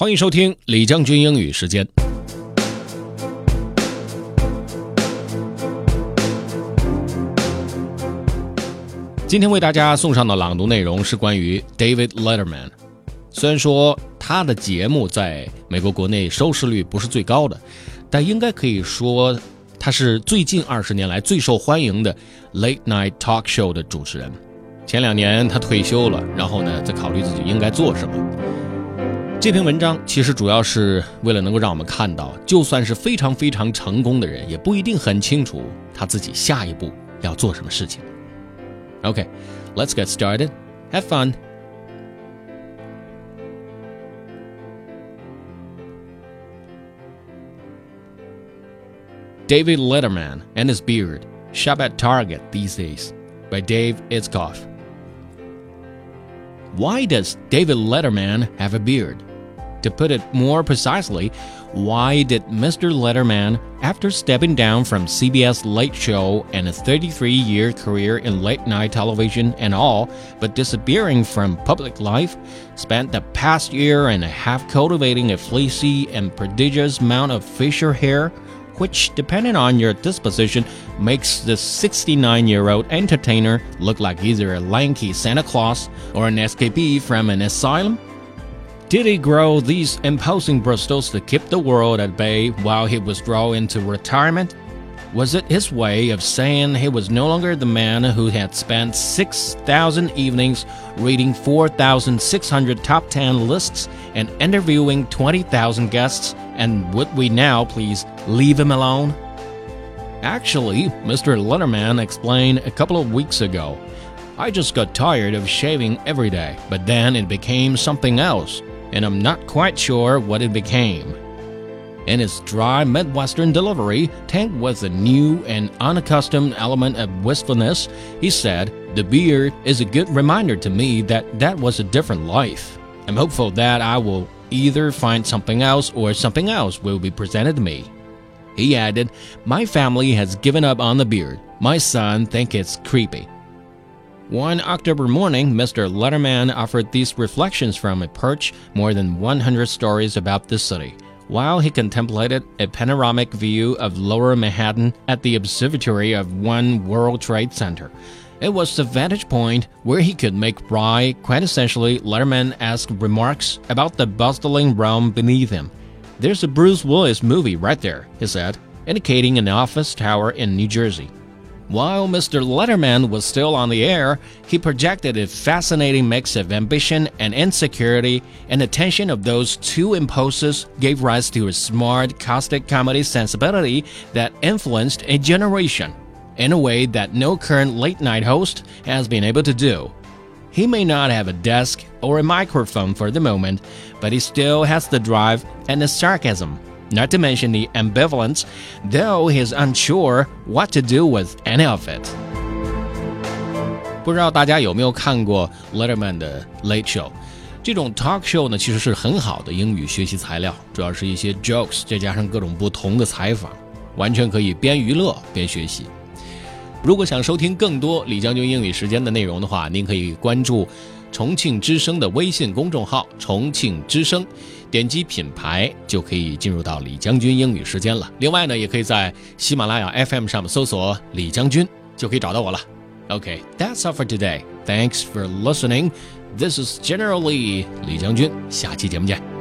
欢迎收听李将军英语时间。今天为大家送上的朗读内容是关于 David Letterman。虽然说他的节目在美国国内收视率不是最高的，但应该可以说他是最近二十年来最受欢迎的 late night talk show 的主持人。前两年他退休了，然后呢，在考虑自己应该做什么。这篇文章其实主要是为了能够让我们看到，就算是非常非常成功的人，也不一定很清楚他自己下一步要做什么事情。Okay, let's get started. Have fun. David Letterman and His Beard Shop at Target These Days by Dave Itzkoff. Why does David Letterman have a beard? To put it more precisely, why did Mr. Letterman, after stepping down from CBS Late Show and a 33 year career in late night television and all, but disappearing from public life, spent the past year and a half cultivating a fleecy and prodigious amount of facial hair? Which, depending on your disposition, makes the 69 year old entertainer look like either a lanky Santa Claus or an escapee from an asylum? Did he grow these imposing bristles to keep the world at bay while he withdrew into retirement? Was it his way of saying he was no longer the man who had spent 6,000 evenings reading 4,600 top 10 lists and interviewing 20,000 guests, and would we now please leave him alone? Actually, Mr. Letterman explained a couple of weeks ago I just got tired of shaving every day, but then it became something else and I'm not quite sure what it became. In its dry Midwestern delivery, tanked with a new and unaccustomed element of wistfulness, he said, The beard is a good reminder to me that that was a different life. I'm hopeful that I will either find something else or something else will be presented to me. He added, My family has given up on the beard. My son thinks it's creepy. One October morning, Mr. Letterman offered these reflections from a perch more than 100 stories about the city, while he contemplated a panoramic view of lower Manhattan at the observatory of One World Trade Center. It was the vantage point where he could make wry, quintessentially Letterman-esque remarks about the bustling realm beneath him. There's a Bruce Willis movie right there, he said, indicating an office tower in New Jersey. While Mr. Letterman was still on the air, he projected a fascinating mix of ambition and insecurity, and the tension of those two impulses gave rise to a smart, caustic comedy sensibility that influenced a generation in a way that no current late night host has been able to do. He may not have a desk or a microphone for the moment, but he still has the drive and the sarcasm not to mention the ambivalence, though he's unsure what to do with any of it. 不知道大家有没有看过 Letterman 的 Late Show？这种 talk show 呢，其实是很好的英语学习材料，主要是一些 jokes，再加上各种不同的采访，完全可以边娱乐边学习。如果想收听更多李将军英语时间的内容的话，您可以关注重庆之声的微信公众号“重庆之声”。点击品牌就可以进入到李将军英语时间了。另外呢，也可以在喜马拉雅 FM 上面搜索李将军，就可以找到我了。OK，that's all for today. Thanks for listening. This is generally 李将军，下期节目见。